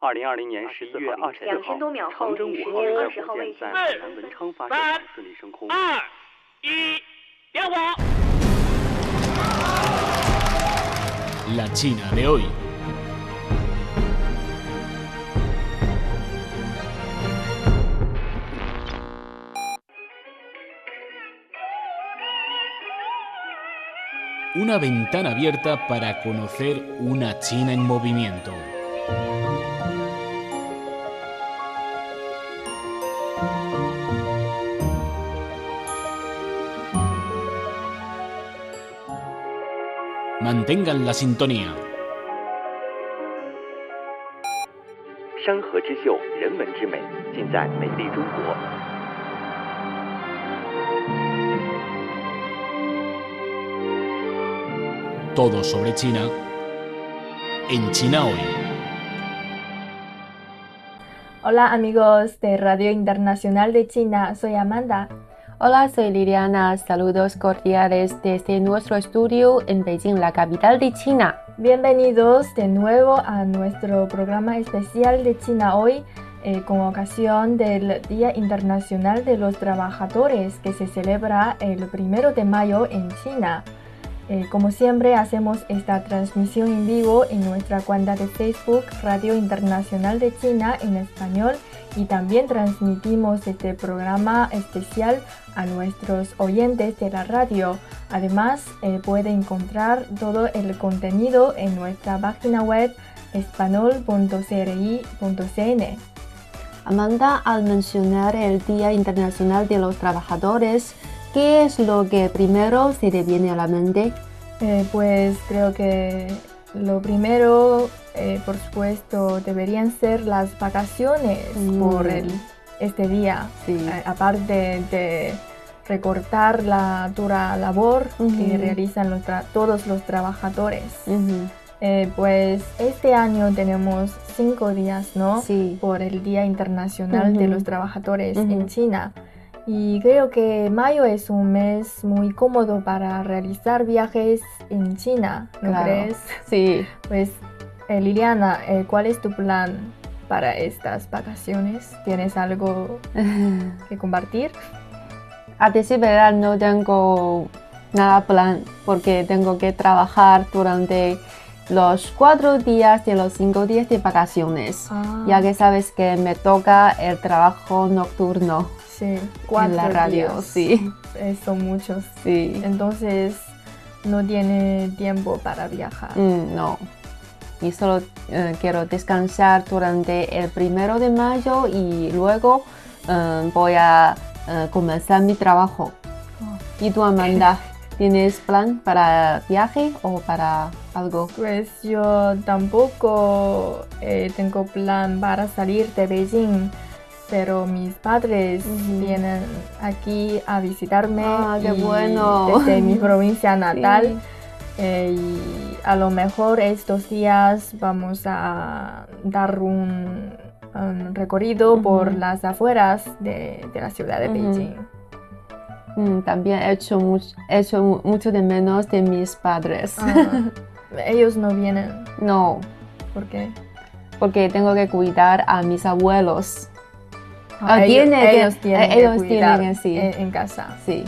二零二零年十一月二十四号，长征五号运载火箭在海南文昌发射场顺利升空。二一，点火。 La China de hoy. Una ventana abierta para conocer una China en movimiento. Mantengan la sintonía. 山河之秀，人文之美，尽在美丽中国。 Todo sobre China en China hoy. Hola amigos de Radio Internacional de China, soy Amanda. Hola, soy Liliana. Saludos cordiales desde nuestro estudio en Beijing, la capital de China. Bienvenidos de nuevo a nuestro programa especial de China hoy eh, con ocasión del Día Internacional de los Trabajadores que se celebra el primero de mayo en China. Eh, como siempre hacemos esta transmisión en vivo en nuestra cuenta de Facebook Radio Internacional de China en español y también transmitimos este programa especial a nuestros oyentes de la radio. Además, eh, puede encontrar todo el contenido en nuestra página web espanol.cri.cn. Amanda, al mencionar el Día Internacional de los Trabajadores, ¿qué es lo que primero se te viene a la mente? Eh, pues creo que lo primero, eh, por supuesto, deberían ser las vacaciones Mm. por el, este día. Sí. Eh, aparte de recortar la dura labor que Ujú. realizan los todos los trabajadores. Ujú, Eh, pues este año tenemos cinco días, ¿no? Sí. Por el Día Internacional de Ujú. los Trabajadores en China. Y creo que mayo es un mes muy cómodo para realizar viajes en China, ¿no Claro. crees? Sí. Pues eh, Liliana, eh, ¿cuál es tu plan para estas vacaciones? ¿Tienes algo que compartir? A decir verdad, no tengo nada plan porque tengo que trabajar durante los cuatro días de los cinco días de vacaciones. Ah. Ya que sabes que me toca el trabajo nocturno Sí, en cuatro la radio. días. Sí, son muchos. sí. Entonces no tiene tiempo para viajar. Mm, no. Y solo eh, quiero descansar durante el primero de mayo y luego eh, voy a eh, comenzar mi trabajo. Oh. ¿Y tú, Amanda? ¿Tienes plan para viaje o para algo? Pues yo tampoco tengo plan para salir de Beijing, pero mis padres vienen aquí a visitarme Ah, qué y bueno. desde mi provincia natal. Sí. Eh, y a lo mejor estos días vamos a dar un, un recorrido por las afueras de, de la ciudad de Ujú. Beijing. Mm, también he hecho, much- he hecho mu- mucho de menos de mis padres. Ah, ellos no vienen, no, ¿por qué? porque tengo que cuidar a mis abuelos. Ah, Ah, ellos, ellos tienen eh, que ellos tienen que, sí. en, en casa. Sí.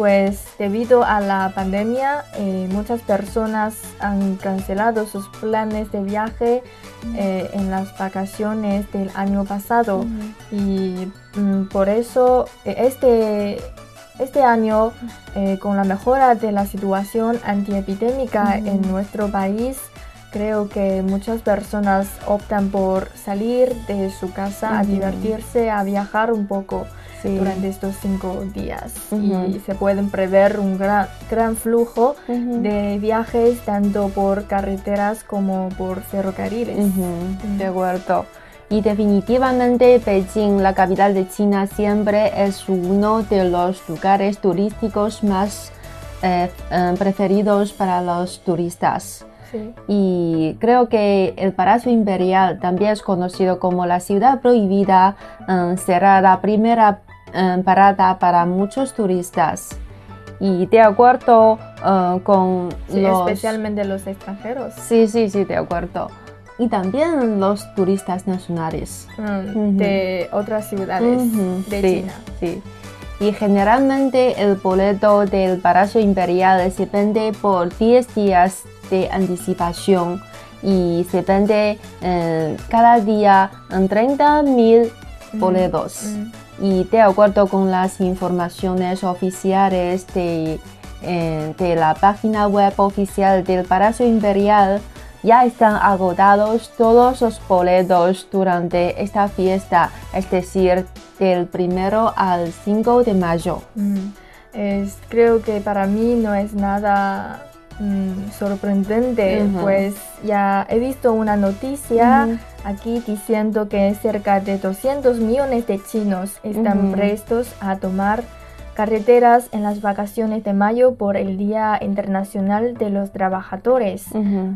Pues debido a la pandemia, eh, muchas personas han cancelado sus planes de viaje eh, en las vacaciones del año pasado. Y mm, por eso eh, este, este año, eh, con la mejora de la situación antiepidémica en nuestro país, creo que muchas personas optan por salir de su casa a divertirse, a viajar un poco Sí. durante estos cinco días Ujú. y se pueden prever un gran, gran flujo Ujú. de viajes tanto por carreteras como por ferrocarriles. De acuerdo. Y definitivamente Beijing, la capital de China, siempre es uno de los lugares turísticos más eh, eh, preferidos para los turistas. Sí. Y creo que el Palacio Imperial, también es conocido como la ciudad prohibida, eh, será la primera eh, parada para muchos turistas. Y de acuerdo eh, con Sí, los... especialmente los extranjeros. Sí, sí, sí, de acuerdo. y también los turistas nacionales. Mm, de otras ciudades de China. Sí. Y generalmente el boleto del Palacio Imperial se vende por 10 días de anticipación y se vende eh, cada día en 30.000 boletos. Y de acuerdo con las informaciones oficiales de, eh, de la página web oficial del Palacio Imperial, ya están agotados todos los boletos durante esta fiesta, es decir, del primero al 5 de mayo. Es, creo que para mí no es nada mm, sorprendente, pues ya he visto una noticia aquí diciendo que cerca de 200 millones de chinos están prestos a tomar carreteras en las vacaciones de mayo por el Día Internacional de los Trabajadores.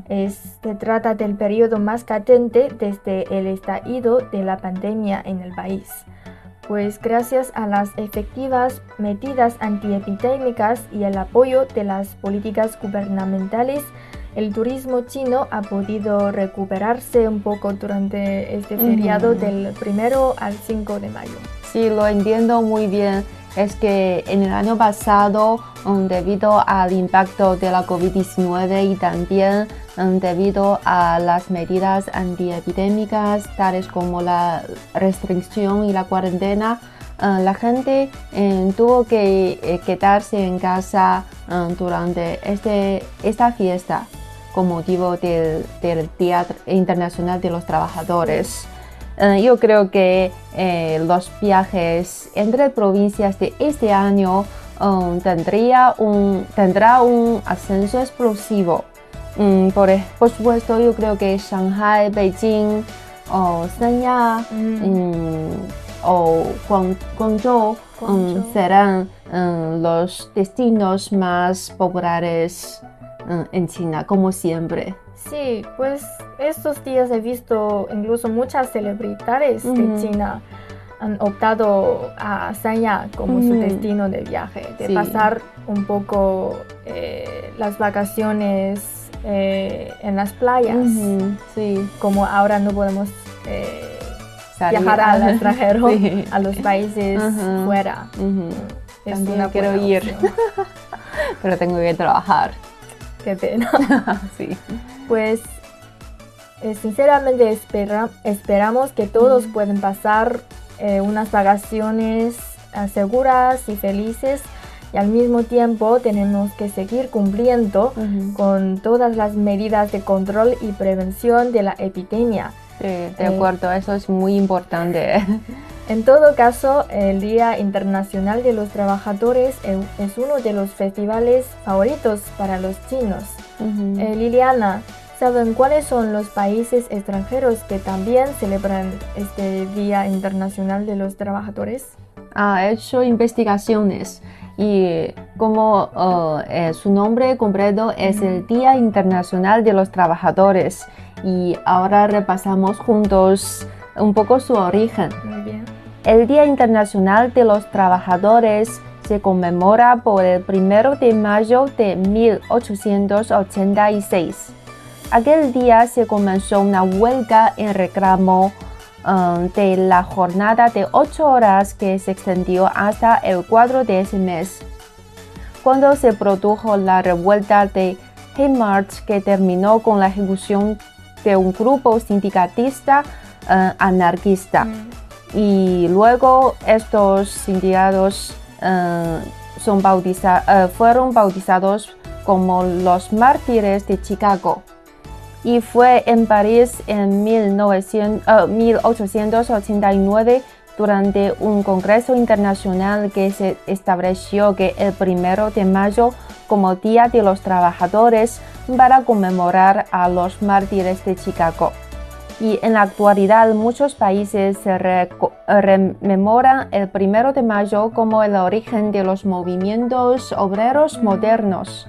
se trata del periodo más cadente desde el estallido de la pandemia en el país. Pues gracias a las efectivas medidas antiepidémicas y el apoyo de las políticas gubernamentales, el turismo chino ha podido recuperarse un poco durante este feriado del primero al 5 de mayo. Sí, lo entiendo muy bien es que en el año pasado, um, debido al impacto de la COVID-19 y también um, debido a las medidas antiepidémicas, tales como la restricción y la cuarentena, uh, la gente tuvo que eh, quedarse en casa durante este, esta fiesta con motivo del, del Día Internacional de los Trabajadores. Eh, yo creo que eh, los viajes entre provincias de este año um, tendría un, tendrá un ascenso explosivo. Mm, por, supuesto, yo creo que Shanghai, Beijing o Sanya mm. mm, o Guangzhou, serán los destinos más populares en China, como siempre. Sí, pues estos días he visto incluso muchas celebridades de China han optado a Sanya como su destino de viaje, de pasar un poco eh, las vacaciones eh, en las playas. Sí. Como ahora no podemos eh, viajar al extranjero, a los países fuera. También quiero ir, pero tengo que trabajar. Qué pena. sí. Pues eh, sinceramente esperamos que todos puedan pasar eh, unas vacaciones eh, seguras y felices y al mismo tiempo tenemos que seguir cumpliendo con todas las medidas de control y prevención de la epidemia. Sí, de acuerdo, eso es muy importante. En todo caso, el Día Internacional de los Trabajadores es uno de los festivales favoritos para los chinos. Liliana, ¿Saben cuáles son los países extranjeros que también celebran este Día Internacional de los Trabajadores? Ha hecho investigaciones y como uh, eh, su nombre completo es el Día Internacional de los Trabajadores y ahora repasamos juntos un poco su origen. Muy bien. El Día Internacional de los Trabajadores se conmemora por el primero de mayo de 1886 Aquel día se comenzó una huelga en reclamo um, de la jornada de ocho horas que se extendió hasta el 4 de ese mes. Cuando se produjo la revuelta de Haymarch que terminó con la ejecución de un grupo sindicatista uh, anarquista. Mm. Y luego estos sindicatos son uh, fueron bautizados como los mártires de Chicago y fue en París en 1889 durante un congreso internacional que se estableció que el primero de mayo como Día de los Trabajadores para conmemorar a los mártires de Chicago. Y en la actualidad muchos países se rememoran el primero de mayo como el origen de los movimientos obreros modernos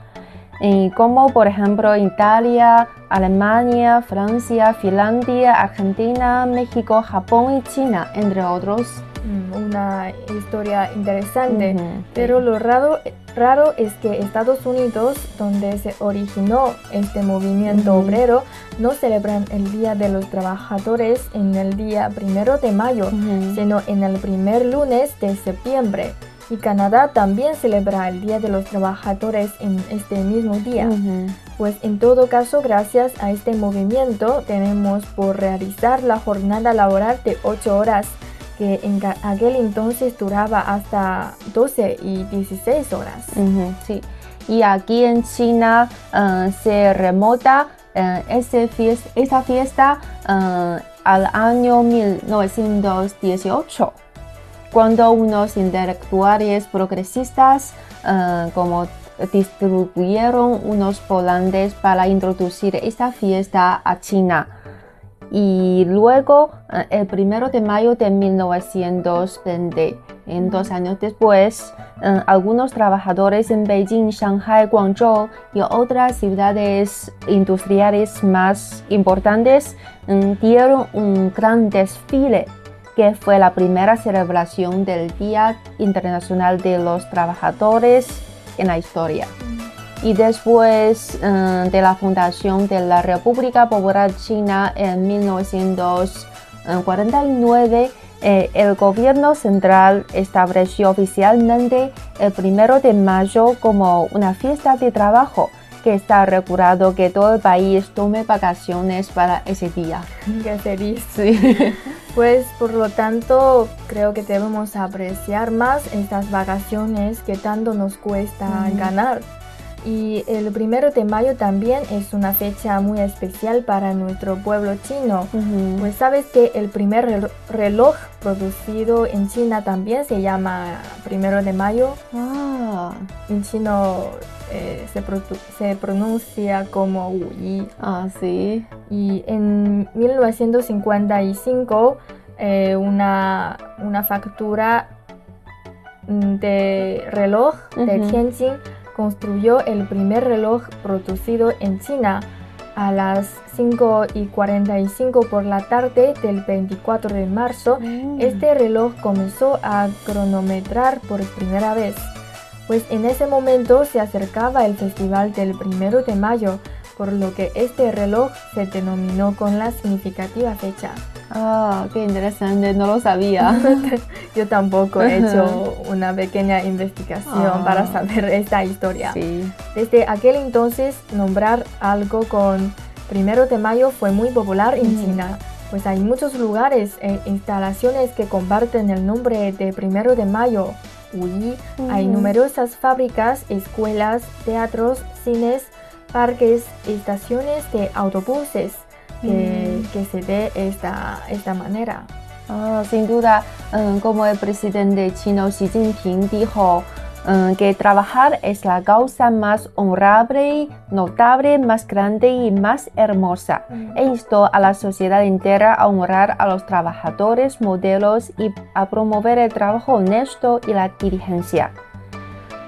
como por ejemplo Italia, Alemania, Francia, Finlandia, Argentina, México, Japón y China, entre otros. Mm, una historia interesante, pero lo raro, raro es que Estados Unidos, donde se originó este movimiento obrero, no celebran el Día de los Trabajadores en el día primero de mayo, sino en el primer lunes de septiembre. Y Canadá también celebra el Día de los Trabajadores en este mismo día. Pues en todo caso, gracias a este movimiento, tenemos por realizar la jornada laboral de 8 horas que en aquel entonces duraba hasta 12 y 16 horas. sí. Y aquí en China eh, se remota uh, ese fiesta, esa fiesta eh, al año 1918, cuando unos intelectuales progresistas como distribuyeron unos volantes para introducir esta fiesta a China y luego eh, el primero de mayo de 1920, en dos años después, eh, algunos trabajadores en Beijing, Shanghai, Guangzhou y otras ciudades industriales más importantes mm, dieron un gran desfile que fue la primera celebración del Día Internacional de los Trabajadores en la historia y después eh, de la fundación de la República Popular China en 1949, eh, el gobierno central estableció oficialmente el primero de mayo como una fiesta de trabajo que está regulado que todo el país tome vacaciones para ese día. Qué feliz. Pues por lo tanto creo que debemos apreciar más estas vacaciones que tanto nos cuesta ganar. Y el primero de mayo también es una fecha muy especial para nuestro pueblo chino. Pues sabes que el primer reloj producido en China también se llama primero de mayo. Ah. En chino eh, se, se, pronuncia como Wu Yi. Ah, sí. Y en 1955 eh, una, una factura mm, de reloj de Tianjin construyó el primer reloj producido en China a las 5 y 45 por la tarde del 24 de marzo. Mm. Este reloj comenzó a cronometrar por primera vez, pues en ese momento se acercaba el festival del primero de mayo, por lo que este reloj se denominó con la significativa fecha. Ah, qué interesante, no lo sabía. Yo tampoco he hecho una pequeña investigación para ah. saber esta historia. Desde aquel entonces, nombrar algo con primero de mayo fue muy popular en China. Pues hay muchos lugares e instalaciones que comparten el nombre de primero de mayo. Hay numerosas fábricas, escuelas, teatros, cines, parques, estaciones de autobuses que, que se dé esta, esta manera. Ah, sin duda, um, como el presidente chino Xi Jinping dijo, um, que trabajar es la causa más honorable, notable, más grande y más hermosa, mm. e instó a la sociedad entera a honrar a los trabajadores, modelos y a promover el trabajo honesto y la diligencia.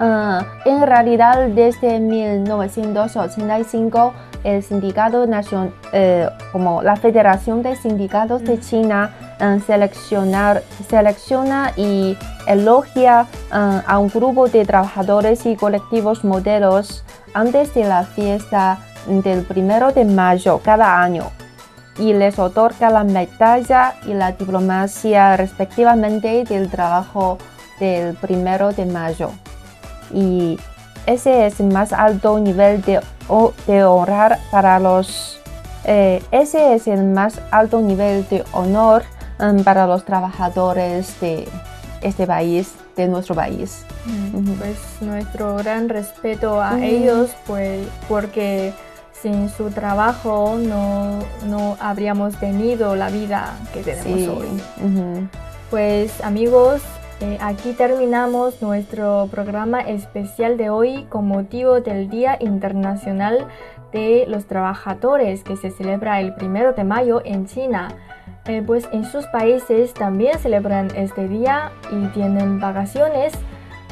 Uh, en realidad, desde 1985, el sindicato nacional, eh, como la Federación de Sindicatos de China, eh, seleccionar, selecciona y elogia eh, a un grupo de trabajadores y colectivos modelos antes de la fiesta del primero de mayo cada año y les otorga la medalla y la diplomacia respectivamente del trabajo del primero de mayo. Y ese es el más alto nivel de, de honrar para los eh, ese es el más alto nivel de honor um, para los trabajadores de este país, de nuestro país. Mm, pues nuestro gran respeto a ellos, pues porque sin su trabajo no, no habríamos tenido la vida que tenemos hoy. Pues amigos, eh, aquí terminamos nuestro programa especial de hoy con motivo del Día Internacional de los Trabajadores que se celebra el primero de mayo en China. Eh, pues en sus países también celebran este día y tienen vacaciones.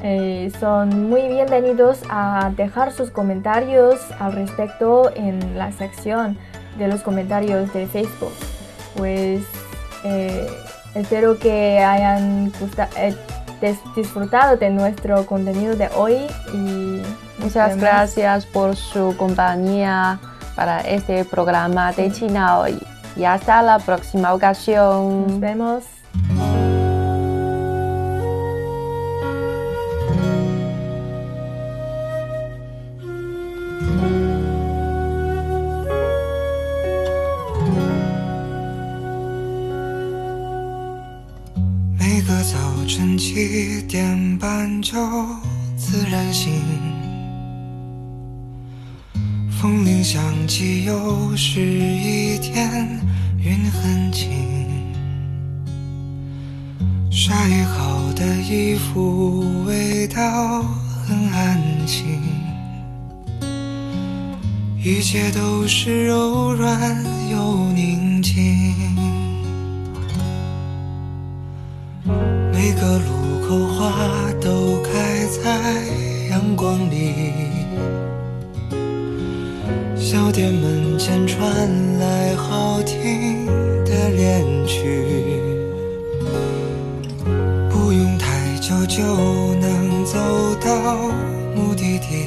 Eh, son muy bienvenidos a dejar sus comentarios al respecto en la sección de los comentarios de Facebook. Pues Espero que hayan eh, disfrutado de nuestro contenido de hoy y muchas gracias por su compañía para este programa de China hoy. Y hasta la próxima ocasión. Nos vemos. 一点半就自然醒，风铃响起，又是一天，云很轻。晒好的衣服，味道很安静，一切都是柔软又宁静。每个路口花都开在阳光里，小店门前传来好听的恋曲，不用太久就能走到目的地，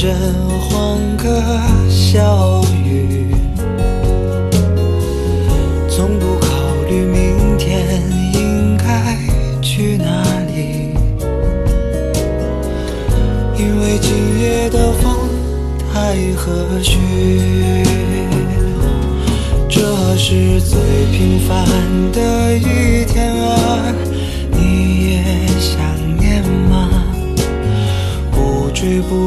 阵阵欢歌笑语，从不考虑明天应该去哪里，因为今夜的风太和煦。这是最平凡的一天啊，你也想念吗？不追不，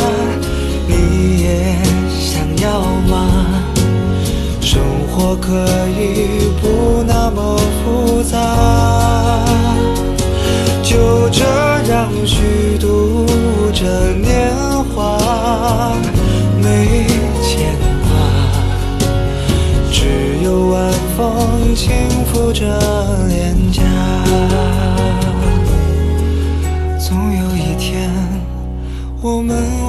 可以不那么复杂，就这样虚度着年华，没牵挂，只有晚风轻拂着脸颊。我们会找到他。